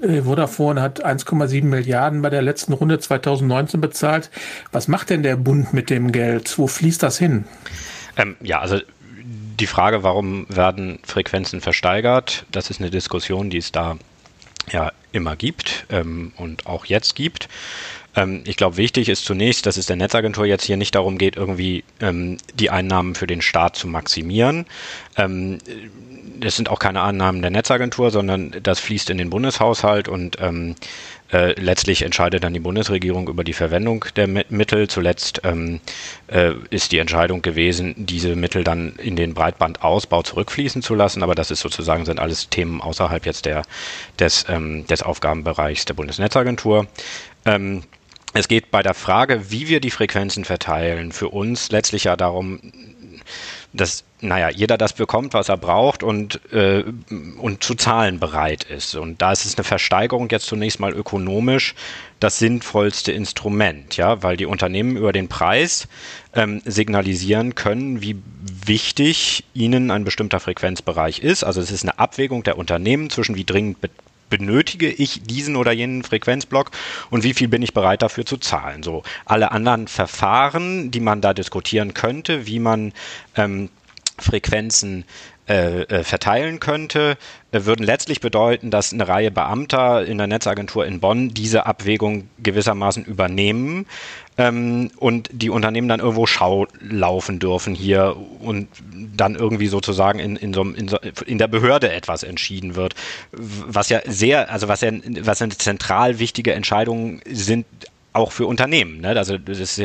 äh, Vodafone hat 1,7 Milliarden bei der letzten Runde 2019 bezahlt. Was macht denn der Bund mit dem Geld? Wo fließt das hin? Ähm, ja, also die Frage, warum werden Frequenzen versteigert, das ist eine Diskussion, die ist da ja immer gibt ähm, und auch jetzt gibt. Ähm, ich glaube, wichtig ist zunächst, dass es der Netzagentur jetzt hier nicht darum geht, irgendwie ähm, die Einnahmen für den Staat zu maximieren. Ähm, das sind auch keine Annahmen der Netzagentur, sondern das fließt in den Bundeshaushalt und ähm, äh, letztlich entscheidet dann die Bundesregierung über die Verwendung der Mittel. Zuletzt ähm, äh, ist die Entscheidung gewesen, diese Mittel dann in den Breitbandausbau zurückfließen zu lassen. Aber das ist sozusagen sind alles Themen außerhalb jetzt der des, ähm, des Aufgabenbereichs der Bundesnetzagentur. Ähm, es geht bei der Frage, wie wir die Frequenzen verteilen, für uns letztlich ja darum, dass naja, jeder das bekommt, was er braucht und, äh, und zu zahlen bereit ist. Und da ist es eine Versteigerung jetzt zunächst mal ökonomisch das sinnvollste Instrument, ja, weil die Unternehmen über den Preis ähm, signalisieren können, wie wichtig ihnen ein bestimmter Frequenzbereich ist. Also es ist eine Abwägung der Unternehmen zwischen wie dringend benötige ich diesen oder jenen Frequenzblock und wie viel bin ich bereit dafür zu zahlen. So alle anderen Verfahren, die man da diskutieren könnte, wie man ähm, Frequenzen äh, äh, verteilen könnte, äh, würden letztlich bedeuten, dass eine Reihe Beamter in der Netzagentur in Bonn diese Abwägung gewissermaßen übernehmen ähm, und die Unternehmen dann irgendwo Schau laufen dürfen hier und dann irgendwie sozusagen in, in, so, in, so, in der Behörde etwas entschieden wird, was ja sehr, also was ja was eine zentral wichtige Entscheidung sind auch für Unternehmen. Ne? Also das ist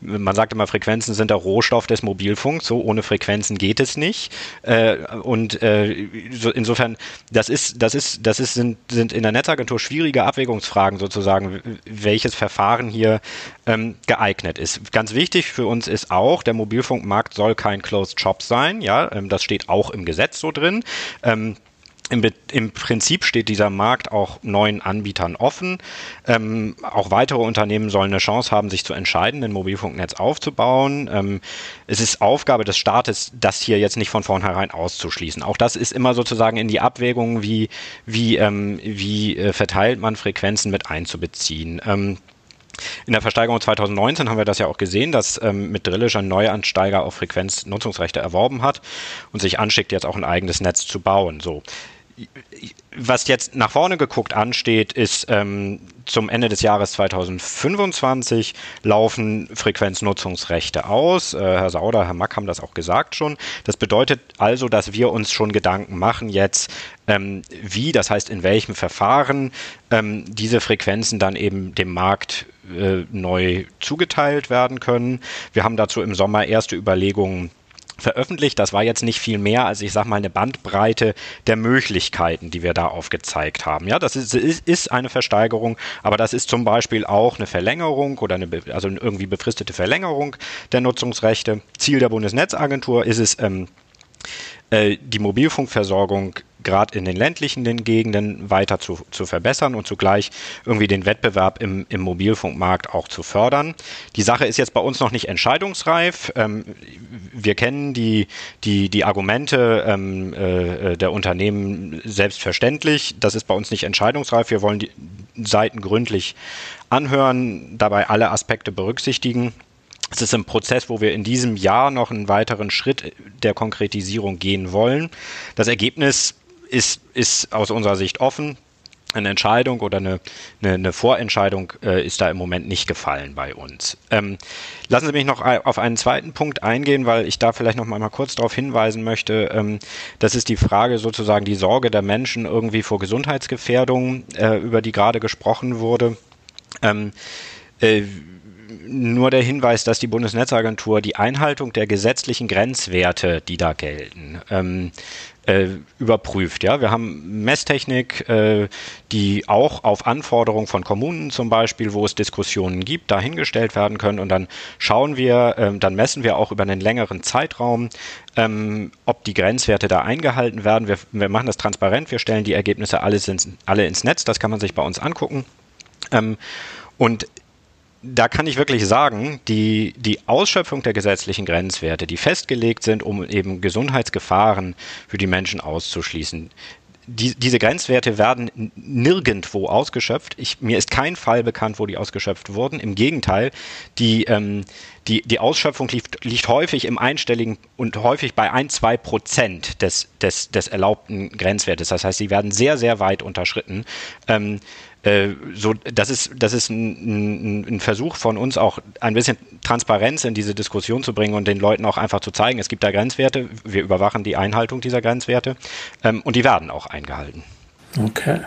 man sagt immer, Frequenzen sind der Rohstoff des Mobilfunks. So ohne Frequenzen geht es nicht. Äh, und äh, so, insofern, das ist, das ist, das ist sind, sind in der Netzagentur schwierige Abwägungsfragen sozusagen, welches Verfahren hier ähm, geeignet ist. Ganz wichtig für uns ist auch, der Mobilfunkmarkt soll kein Closed Shop sein. Ja, ähm, das steht auch im Gesetz so drin. Ähm, im, Im, Prinzip steht dieser Markt auch neuen Anbietern offen. Ähm, auch weitere Unternehmen sollen eine Chance haben, sich zu entscheiden, ein Mobilfunknetz aufzubauen. Ähm, es ist Aufgabe des Staates, das hier jetzt nicht von vornherein auszuschließen. Auch das ist immer sozusagen in die Abwägung, wie, wie, ähm, wie äh, verteilt man Frequenzen mit einzubeziehen. Ähm, in der Versteigerung 2019 haben wir das ja auch gesehen, dass ähm, mit Drillisch ein Neuansteiger auf Frequenznutzungsrechte erworben hat und sich anschickt, jetzt auch ein eigenes Netz zu bauen. So was jetzt nach vorne geguckt ansteht, ist ähm, zum Ende des Jahres 2025 laufen Frequenznutzungsrechte aus. Äh, Herr Sauder, Herr Mack haben das auch gesagt schon. Das bedeutet also, dass wir uns schon Gedanken machen jetzt, ähm, wie, das heißt in welchem Verfahren ähm, diese Frequenzen dann eben dem Markt äh, neu zugeteilt werden können. Wir haben dazu im Sommer erste Überlegungen veröffentlicht. Das war jetzt nicht viel mehr als, ich sag mal, eine Bandbreite der Möglichkeiten, die wir da aufgezeigt haben. Ja, das ist, ist eine Versteigerung, aber das ist zum Beispiel auch eine Verlängerung oder eine, also irgendwie befristete Verlängerung der Nutzungsrechte. Ziel der Bundesnetzagentur ist es, ähm, äh, die Mobilfunkversorgung gerade in den ländlichen Gegenden weiter zu, zu verbessern und zugleich irgendwie den Wettbewerb im, im Mobilfunkmarkt auch zu fördern. Die Sache ist jetzt bei uns noch nicht entscheidungsreif. Ähm, wir kennen die, die, die Argumente ähm, äh, der Unternehmen selbstverständlich. Das ist bei uns nicht entscheidungsreif. Wir wollen die Seiten gründlich anhören, dabei alle Aspekte berücksichtigen. Es ist ein Prozess, wo wir in diesem Jahr noch einen weiteren Schritt der Konkretisierung gehen wollen. Das Ergebnis ist, ist aus unserer Sicht offen. Eine Entscheidung oder eine, eine, eine Vorentscheidung äh, ist da im Moment nicht gefallen bei uns. Ähm, lassen Sie mich noch auf einen zweiten Punkt eingehen, weil ich da vielleicht noch mal, mal kurz darauf hinweisen möchte. Ähm, das ist die Frage sozusagen die Sorge der Menschen irgendwie vor Gesundheitsgefährdung, äh, über die gerade gesprochen wurde. Ähm, äh, nur der Hinweis, dass die Bundesnetzagentur die Einhaltung der gesetzlichen Grenzwerte, die da gelten, ähm, äh, überprüft. Ja, wir haben Messtechnik, äh, die auch auf Anforderungen von Kommunen zum Beispiel, wo es Diskussionen gibt, dahingestellt werden können und dann schauen wir, äh, dann messen wir auch über einen längeren Zeitraum, ähm, ob die Grenzwerte da eingehalten werden. Wir, wir machen das transparent, wir stellen die Ergebnisse alles ins, alle ins Netz, das kann man sich bei uns angucken. Ähm, und da kann ich wirklich sagen, die, die Ausschöpfung der gesetzlichen Grenzwerte, die festgelegt sind, um eben Gesundheitsgefahren für die Menschen auszuschließen, die, diese Grenzwerte werden nirgendwo ausgeschöpft. Ich, mir ist kein Fall bekannt, wo die ausgeschöpft wurden. Im Gegenteil, die, ähm, die, die Ausschöpfung liegt, liegt häufig im einstelligen und häufig bei ein, zwei Prozent des, des, des erlaubten Grenzwertes. Das heißt, sie werden sehr, sehr weit unterschritten. Ähm, äh, so, das ist, das ist ein, ein, Versuch von uns auch ein bisschen Transparenz in diese Diskussion zu bringen und den Leuten auch einfach zu zeigen, es gibt da Grenzwerte, wir überwachen die Einhaltung dieser Grenzwerte ähm, und die werden auch eingehalten. Okay.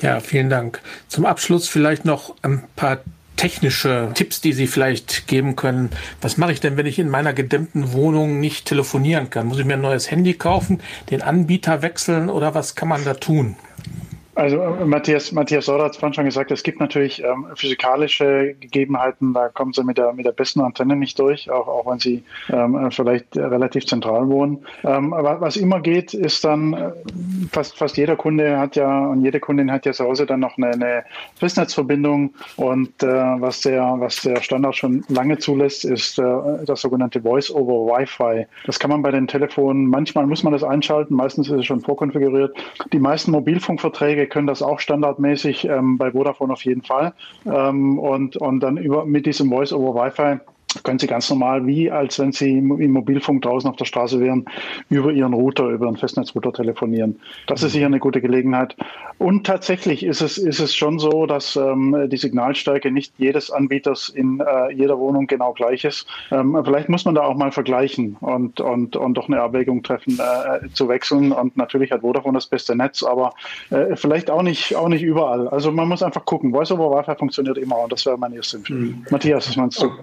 Ja, vielen Dank. Zum Abschluss vielleicht noch ein paar technische Tipps, die Sie vielleicht geben können. Was mache ich denn, wenn ich in meiner gedämmten Wohnung nicht telefonieren kann? Muss ich mir ein neues Handy kaufen, den Anbieter wechseln oder was kann man da tun? Also äh, Matthias, Matthias Sauer hat es vorhin schon gesagt, es gibt natürlich ähm, physikalische Gegebenheiten, da kommen sie mit der, mit der besten Antenne nicht durch, auch, auch wenn sie ähm, vielleicht relativ zentral wohnen. Ähm, aber was immer geht, ist dann, äh, fast, fast jeder Kunde hat ja und jede Kundin hat ja zu Hause dann noch eine, eine Festnetzverbindung und äh, was, der, was der Standard schon lange zulässt, ist äh, das sogenannte Voice-over-Wi-Fi. Das kann man bei den Telefonen, manchmal muss man das einschalten, meistens ist es schon vorkonfiguriert. Die meisten Mobilfunkverträge können das auch standardmäßig, ähm, bei Vodafone auf jeden Fall. Ähm, und, und dann über, mit diesem Voice-over-Wi-Fi können Sie ganz normal, wie als wenn Sie im Mobilfunk draußen auf der Straße wären, über Ihren Router, über einen Festnetzrouter telefonieren. Das ist sicher eine gute Gelegenheit. Und tatsächlich ist es, ist es schon so, dass ähm, die Signalstärke nicht jedes Anbieters in äh, jeder Wohnung genau gleich ist. Ähm, vielleicht muss man da auch mal vergleichen und, und, und doch eine Abwägung treffen, äh, zu wechseln. Und natürlich hat Vodafone das beste Netz, aber äh, vielleicht auch nicht, auch nicht überall. Also man muss einfach gucken. Voice over Wi-Fi funktioniert immer und das wäre meine erste Empfehlung. Mhm. Matthias, was meinst du? Okay,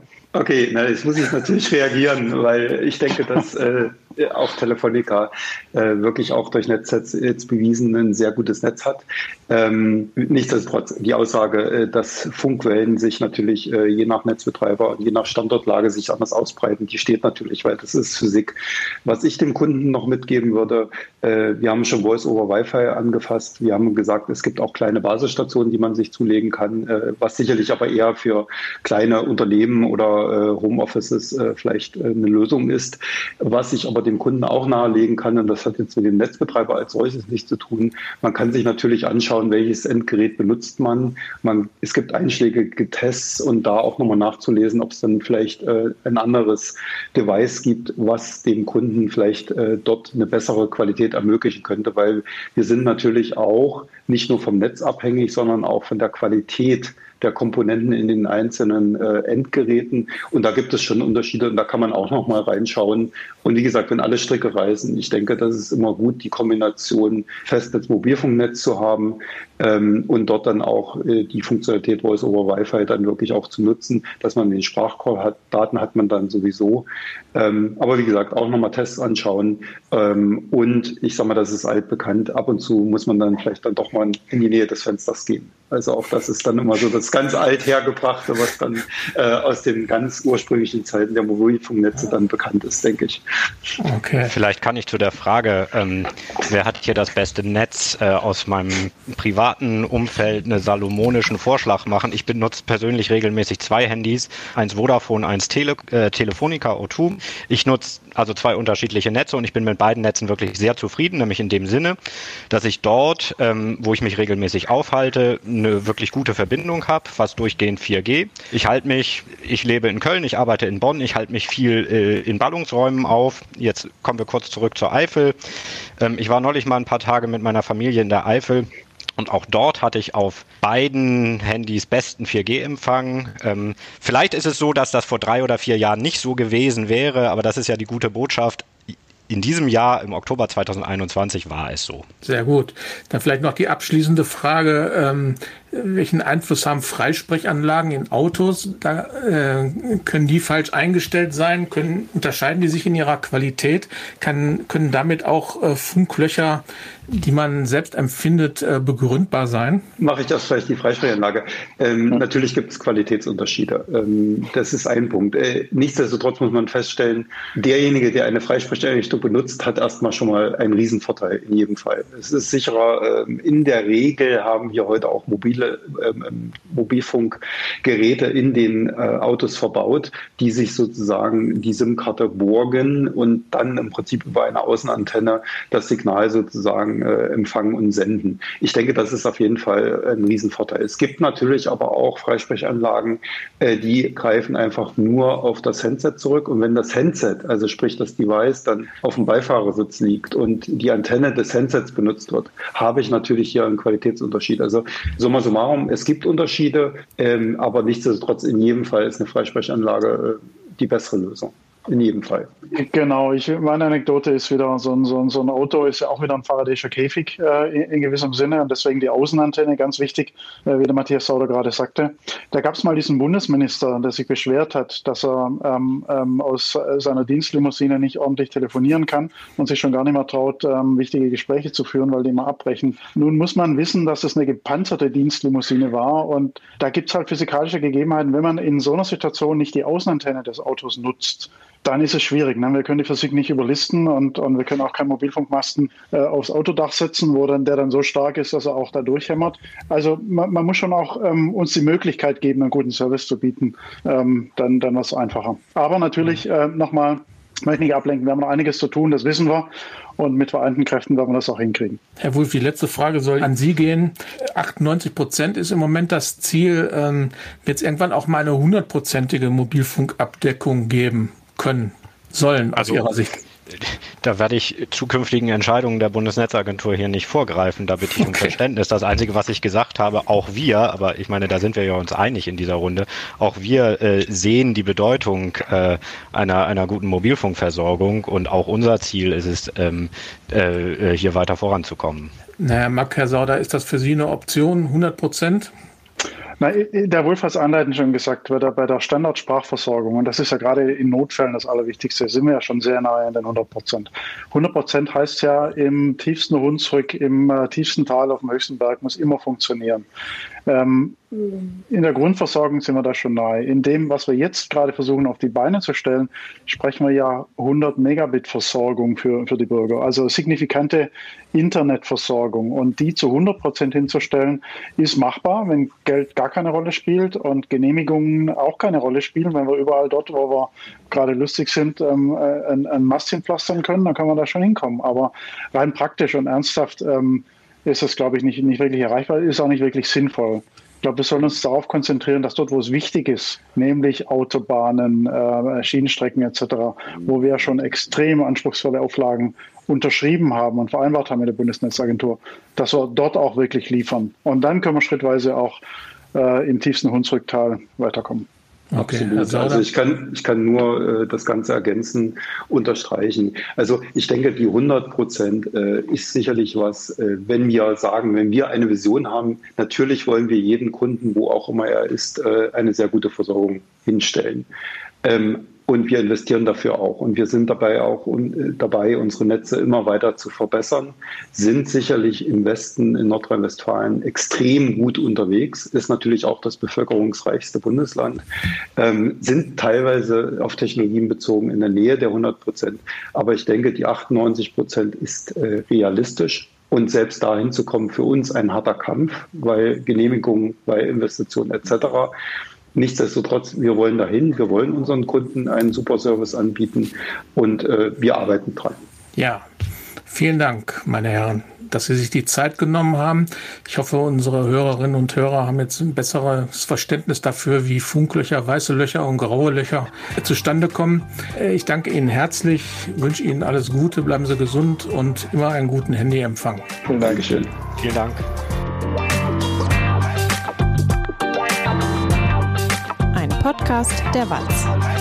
na, jetzt muss ich natürlich (laughs) reagieren, weil ich denke, dass äh, auch Telefonica äh, wirklich auch durch Netznetz jetzt bewiesen ein sehr gutes Netz hat. Ähm, nichtsdestotrotz, die Aussage, äh, dass Funkwellen sich natürlich äh, je nach Netzbetreiber und je nach Standortlage sich anders ausbreiten, die steht natürlich, weil das ist Physik. Was ich dem Kunden noch mitgeben würde, äh, wir haben schon Voice-over-Wi-Fi angefasst. Wir haben gesagt, es gibt auch kleine Basisstationen, die man sich zulegen kann, äh, was sicherlich aber eher für kleine Unternehmen oder äh, Homeoffices vielleicht eine Lösung ist. Was ich aber dem Kunden auch nahelegen kann, und das hat jetzt mit dem Netzbetreiber als solches nichts zu tun, man kann sich natürlich anschauen, welches Endgerät benutzt man. man es gibt einschlägige Tests und da auch nochmal nachzulesen, ob es dann vielleicht äh, ein anderes Device gibt, was dem Kunden vielleicht äh, dort eine bessere Qualität ermöglichen könnte, weil wir sind natürlich auch nicht nur vom Netz abhängig, sondern auch von der Qualität der Komponenten in den einzelnen äh, Endgeräten. Und da gibt es schon Unterschiede und da kann man auch noch mal reinschauen. Und wie gesagt, wenn alle Stricke reisen, ich denke, das ist immer gut, die Kombination Festnetz-Mobilfunknetz zu haben und dort dann auch äh, die Funktionalität Voice over Wi-Fi dann wirklich auch zu nutzen, dass man den Sprachcall hat. Daten hat man dann sowieso. Ähm, aber wie gesagt, auch nochmal Tests anschauen. Ähm, und ich sage mal, das ist altbekannt. Ab und zu muss man dann vielleicht dann doch mal in die Nähe des Fensters gehen. Also auch das ist dann immer so das ganz althergebrachte, was dann äh, aus den ganz ursprünglichen Zeiten der Mobilfunknetze dann bekannt ist, denke ich. Okay. Vielleicht kann ich zu der Frage, ähm, wer hat hier das beste Netz äh, aus meinem privaten Umfeld einen salomonischen Vorschlag machen. Ich benutze persönlich regelmäßig zwei Handys, eins Vodafone, eins Tele äh, Telefonica O2. Ich nutze also zwei unterschiedliche Netze und ich bin mit beiden Netzen wirklich sehr zufrieden, nämlich in dem Sinne, dass ich dort, ähm, wo ich mich regelmäßig aufhalte, eine wirklich gute Verbindung habe, fast durchgehend 4G. Ich halte mich, ich lebe in Köln, ich arbeite in Bonn, ich halte mich viel äh, in Ballungsräumen auf. Jetzt kommen wir kurz zurück zur Eifel. Ähm, ich war neulich mal ein paar Tage mit meiner Familie in der Eifel. Und auch dort hatte ich auf beiden Handys besten 4G-Empfang. Ähm, vielleicht ist es so, dass das vor drei oder vier Jahren nicht so gewesen wäre, aber das ist ja die gute Botschaft in diesem Jahr, im Oktober 2021, war es so. Sehr gut. Dann vielleicht noch die abschließende Frage. Ähm, welchen Einfluss haben Freisprechanlagen in Autos? Da, äh, können die falsch eingestellt sein? Können, unterscheiden die sich in ihrer Qualität? Kann, können damit auch äh, Funklöcher die man selbst empfindet, äh, begründbar sein? Mache ich das vielleicht die Freisprechanlage. Ähm, ja. Natürlich gibt es Qualitätsunterschiede. Ähm, das ist ein Punkt. Äh, nichtsdestotrotz muss man feststellen, derjenige, der eine Freisprecheinrichtung benutzt, hat erstmal schon mal einen Riesenvorteil in jedem Fall. Es ist sicherer. Ähm, in der Regel haben wir heute auch mobile ähm, ähm, Mobilfunkgeräte in den äh, Autos verbaut, die sich sozusagen die SIM-Karte borgen und dann im Prinzip über eine Außenantenne das Signal sozusagen äh, empfangen und senden. Ich denke, das ist auf jeden Fall ein Riesenvorteil. Es gibt natürlich aber auch Freisprechanlagen, äh, die greifen einfach nur auf das Handset zurück und wenn das Handset, also sprich das Device, dann auf dem Beifahrersitz liegt und die Antenne des Handsets benutzt wird, habe ich natürlich hier einen Qualitätsunterschied. Also summa summarum, es gibt Unterschiede, ähm, aber nichtsdestotrotz in jedem Fall ist eine Freisprechanlage äh, die bessere Lösung in jedem Fall. Genau, ich, meine Anekdote ist wieder, so ein, so ein, so ein Auto ist ja auch wieder ein Faradayischer Käfig äh, in, in, gewissem Sinne und deswegen die Außenantenne ganz wichtig, äh, wie der Matthias Sauder gerade sagte. Da gab es mal diesen Bundesminister, der sich beschwert hat, dass er ähm, ähm, aus seiner Dienstlimousine nicht ordentlich telefonieren kann und sich schon gar nicht mehr traut, ähm, wichtige Gespräche zu führen, weil die immer abbrechen. Nun muss man wissen, dass es eine gepanzerte Dienstlimousine war und da gibt es halt physikalische Gegebenheiten, wenn man in so einer Situation nicht die Außenantenne des Autos nutzt, dann ist es schwierig. Ne? Wir können die Physik nicht überlisten und, und wir können auch keinen Mobilfunkmasten äh, aufs Autodach setzen, wo dann der dann so stark ist, dass er auch da durchhämmert. Also man, man muss schon auch ähm, uns die Möglichkeit geben, einen guten Service zu bieten. Ähm, dann dann was einfacher. Aber natürlich äh, nochmal, möchte nicht ablenken, wir haben noch einiges zu tun, das wissen wir. Und mit vereinten Kräften werden wir das auch hinkriegen. Herr Wulff, die letzte Frage soll an Sie gehen. 98 Prozent ist im Moment das Ziel. Ähm, Wird es irgendwann auch mal eine hundertprozentige Mobilfunkabdeckung geben? Können, sollen aus also, Ihrer Sicht? Da werde ich zukünftigen Entscheidungen der Bundesnetzagentur hier nicht vorgreifen. Da bitte ich um okay. Verständnis. Das Einzige, was ich gesagt habe, auch wir, aber ich meine, da sind wir ja uns einig in dieser Runde, auch wir äh, sehen die Bedeutung äh, einer, einer guten Mobilfunkversorgung und auch unser Ziel ist es, ähm, äh, hier weiter voranzukommen. Naja, Mark, Herr Sauder, ist das für Sie eine Option, 100 Prozent? Na, der Wolf hat es einleitend schon gesagt, bei der, bei der Standardsprachversorgung, und das ist ja gerade in Notfällen das Allerwichtigste, sind wir ja schon sehr nahe an den 100 Prozent. 100 Prozent heißt ja, im tiefsten Hunsrück, im äh, tiefsten Tal auf dem höchsten Berg muss immer funktionieren. Ähm, in der Grundversorgung sind wir da schon nahe. In dem, was wir jetzt gerade versuchen auf die Beine zu stellen, sprechen wir ja 100 Megabit Versorgung für, für die Bürger. Also signifikante Internetversorgung. Und die zu 100 Prozent hinzustellen, ist machbar, wenn Geld gar keine Rolle spielt und Genehmigungen auch keine Rolle spielen. Wenn wir überall dort, wo wir gerade lustig sind, ähm, äh, ein, ein Mast hinpflastern können, dann können wir da schon hinkommen. Aber rein praktisch und ernsthaft ähm, ist das, glaube ich, nicht, nicht wirklich erreichbar, ist auch nicht wirklich sinnvoll. Ich glaube, wir sollen uns darauf konzentrieren, dass dort, wo es wichtig ist, nämlich Autobahnen, äh, Schienenstrecken etc., wo wir schon extrem anspruchsvolle Auflagen unterschrieben haben und vereinbart haben mit der Bundesnetzagentur, dass wir dort auch wirklich liefern. Und dann können wir schrittweise auch äh, im tiefsten Hunsrücktal weiterkommen. Okay, Absolut. Also ich kann, ich kann nur äh, das Ganze ergänzen, unterstreichen. Also ich denke, die 100 Prozent äh, ist sicherlich was, äh, wenn wir sagen, wenn wir eine Vision haben, natürlich wollen wir jeden Kunden, wo auch immer er ist, äh, eine sehr gute Versorgung hinstellen. Ähm, und wir investieren dafür auch. Und wir sind dabei auch äh, dabei, unsere Netze immer weiter zu verbessern, sind sicherlich im Westen in Nordrhein-Westfalen extrem gut unterwegs, ist natürlich auch das bevölkerungsreichste Bundesland, ähm, sind teilweise auf Technologien bezogen in der Nähe der 100 Prozent. Aber ich denke, die 98 Prozent ist äh, realistisch. Und selbst dahin zu kommen, für uns ein harter Kampf, weil Genehmigungen, weil Investitionen etc. Nichtsdestotrotz, wir wollen dahin, wir wollen unseren Kunden einen super Service anbieten und äh, wir arbeiten dran. Ja, vielen Dank, meine Herren, dass Sie sich die Zeit genommen haben. Ich hoffe, unsere Hörerinnen und Hörer haben jetzt ein besseres Verständnis dafür, wie Funklöcher, weiße Löcher und graue Löcher zustande kommen. Ich danke Ihnen herzlich, wünsche Ihnen alles Gute, bleiben Sie gesund und immer einen guten Handyempfang. Vielen Dank. Vielen Dank. Podcast der Walz.